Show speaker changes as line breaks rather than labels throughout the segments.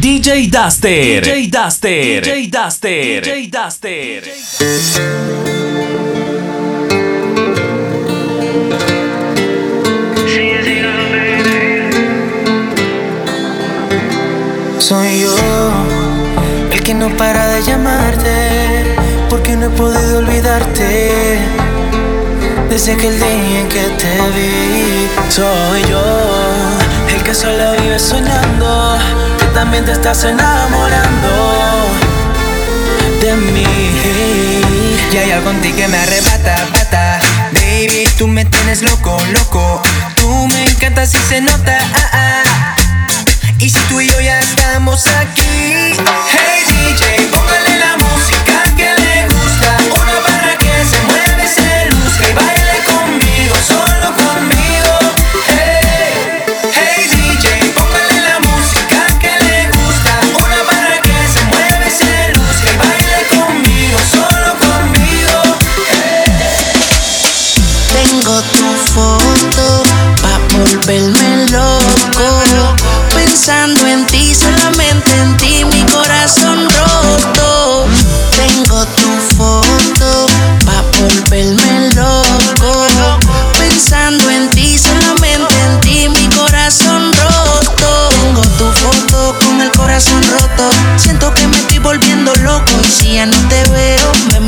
DJ Duster. DJ Duster. DJ Duster. DJ Duster.
Soy yo el que no para de llamarte porque no he podido olvidarte desde aquel día en que te vi. Soy yo el que solo vive soñando también te estás enamorando de mí. Y hay algo en ti que me arrebata, bata. Baby, tú me tienes loco, loco. Tú me encantas y se nota. Ah, ah. Y si tú y yo ya estamos aquí, hey DJ,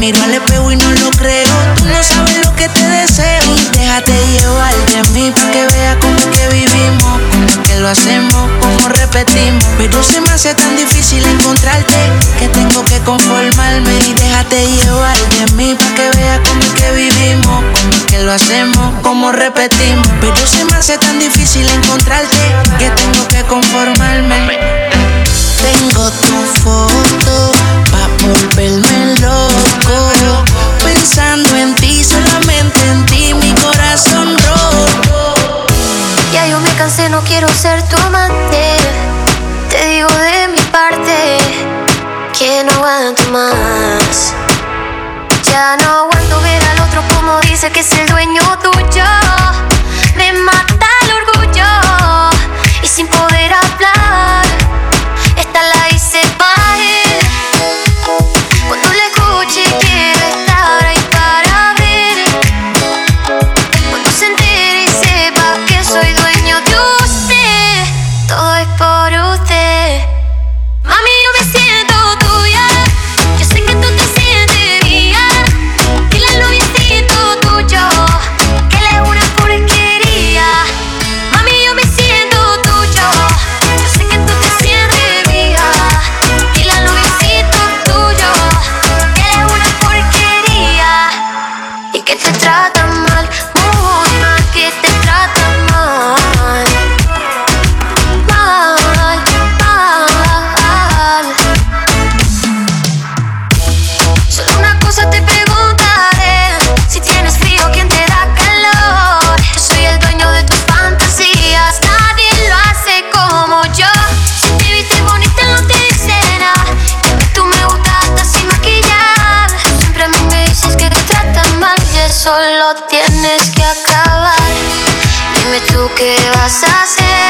miro al espejo y no lo creo. Tú no sabes lo que te deseo. Déjate llevar de mí para que veas cómo es que vivimos. Cómo que lo hacemos, cómo repetimos. Pero se me hace tan difícil encontrarte que tengo que conformarme. Y déjate llevar de mí para que veas cómo es que vivimos. Cómo que lo hacemos, cómo repetimos. Pero se me hace tan difícil encontrarte que tengo que conformarme. Tengo tu foto pa' volverme
que es el dueño させ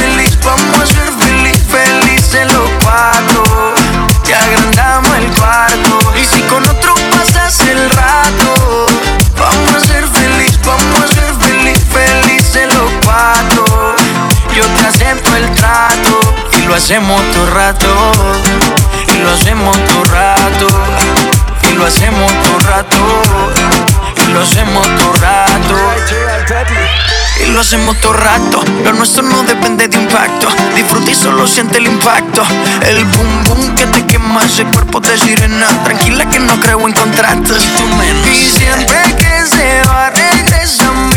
hacemos todo rato. Y lo hacemos todo rato. Y lo hacemos todo rato. Y lo hacemos todo rato. Y lo hacemos todo rato. Lo nuestro no depende de impacto. Disfruta y solo siente el impacto. El boom boom que te quema ese cuerpo de sirena. Tranquila que no creo en contratos. Y siempre que se va, regresa. Y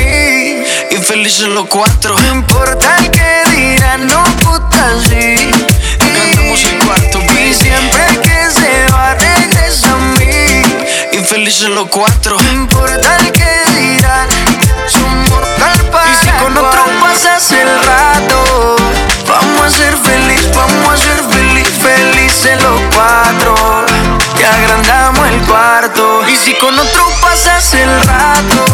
felices los cuatro. No importa el que dirán, no puta sí. Cantamos el cuarto. Y siempre que se va, regresa a mí. Y felices los cuatro. No importa el que dirán, somos mortal para Y si con otro pasas el rato, vamos a ser feliz, vamos a ser feliz, felices los cuatro. Te agrandamos el cuarto. Y si con otro pasas el rato,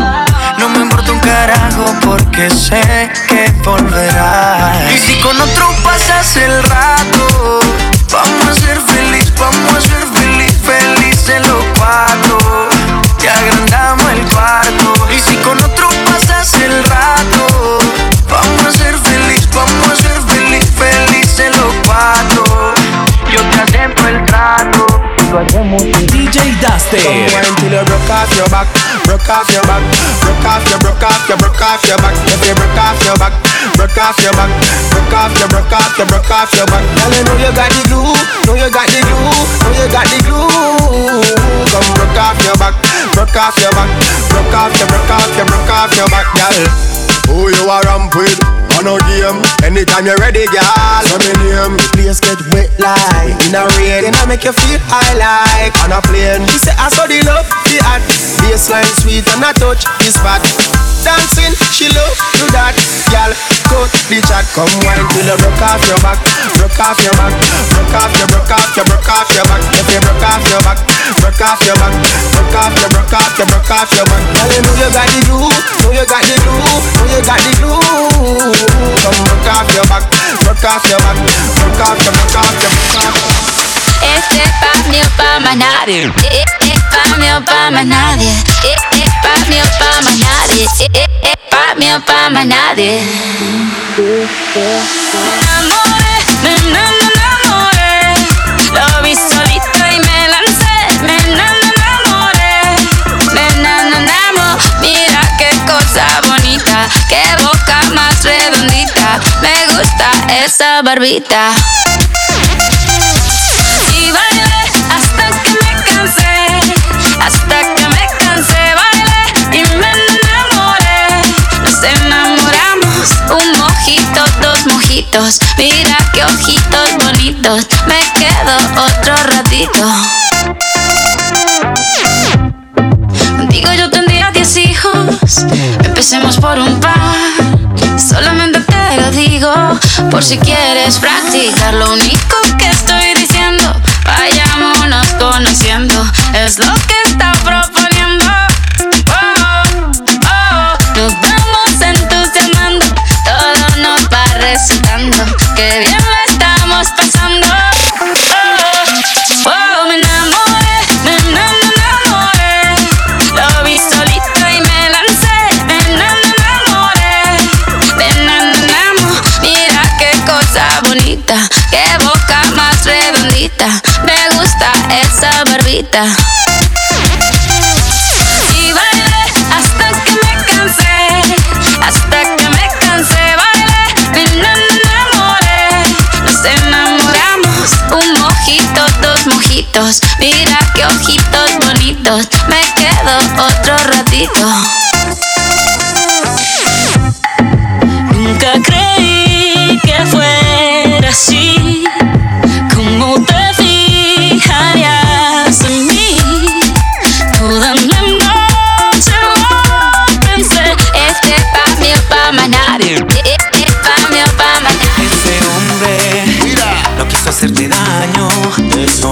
Carajo porque sé que volverás. Y si con otro pasas el rato, vamos a ser feliz, vamos a ser feliz, felices los cuatro. Te agrandamos el cuarto. Y si con otro pasas el rato, vamos a ser feliz, vamos a ser feliz, felices los cuatro. Yo te acepto el trato. Lo hacemos
DJ Duster.
Wine till you broke off your back, broke off your back, broke off your, broke off your, broke off your back. If you broke off your back, broke off your back, broke off your, broke off your, broke off your back. Girl, you know you got the glue, know you got the glue, know you got the glue. Come broke off your back, broke off your back, broke off your, broke off your, broke off your back, girl. Who you are ramp with? On a game, anytime you're ready, girl. So me name. The place get wet like in a rain, and I make you feel high like on a plane. She say I saw the love, baseline sweet and I touch the spot. Dancing, she love do that, girl. Cut the chat, come wine till you broke off your back, broke off your back, broke off your, broke off your, broke off your back. If you broke off your back, broke off your back, broke off your, broke off your, broke off your back. Girl, you know you got the glue, know you got the glue, know you got the glue. Come broke off your back, broke off your back, broke off your, broke off your, broke off.
Este es pa' o pa'. Eh, eh, pa' mí pa' más más nadie. Me enamoré, me enamoré. Lo vi solito y me lancé. Me enamoré, me enamoré. Mira qué cosa bonita, qué boca más redondita. Me gusta esa barbita. Mira qué ojitos bonitos, me quedo otro ratito. Contigo yo tendría diez hijos, empecemos por un par. Solamente te lo digo, por si quieres practicar. Lo único que estoy diciendo, vayámonos conociendo, es lo que Y bailé hasta que me cansé, hasta que me cansé, bailé, vino enamoré. Nos enamoramos, un mojito, dos mojitos, mira qué ojitos bonitos, me quedo otro ratito.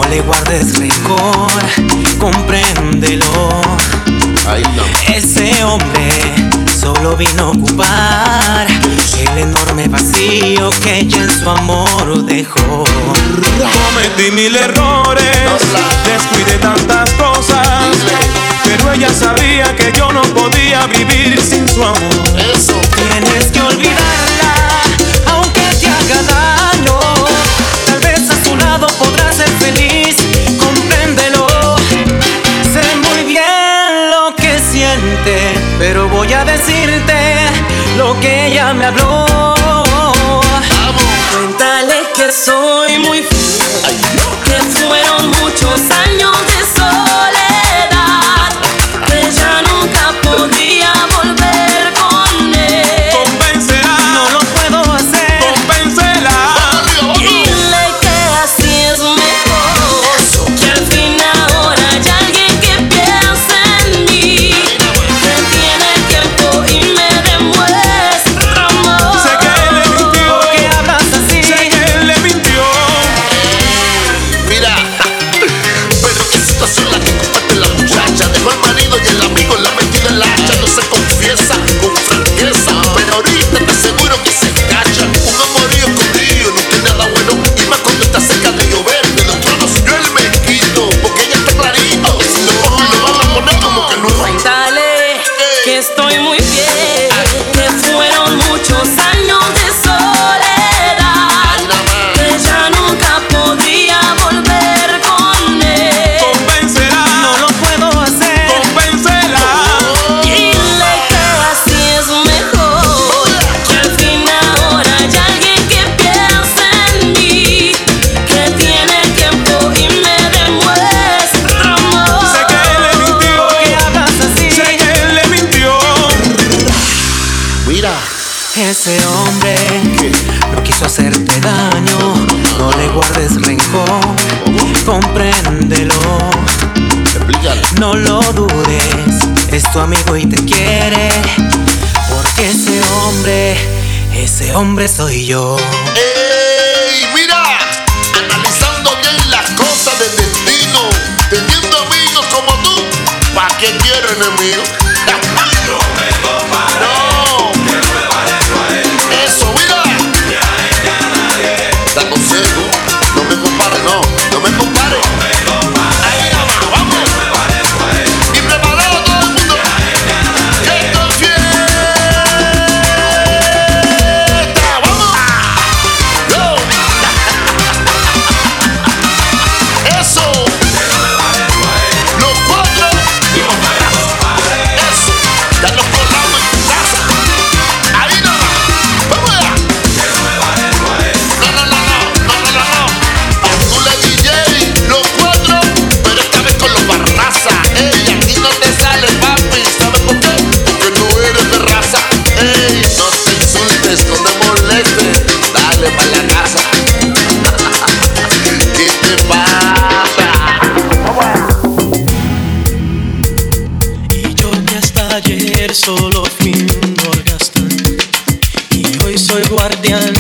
le guardes rencor, compréndelo. Ese hombre solo vino a ocupar el enorme vacío que ella en su amor dejó.
Cometí mil errores, descuidé tantas cosas, pero ella sabía que yo no podía vivir sin su amor.
Tienes que olvidarla, aunque te haga daño. no lo dudes, es tu amigo y te quiere. Porque ese hombre, ese hombre soy yo.
¡Ey! Mira, analizando bien las cosas del destino, teniendo amigos como tú, ¿para qué quiero
enemigo? guardián.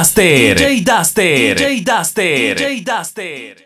Duster. DJ Duster. DJ Duster. DJ Duster.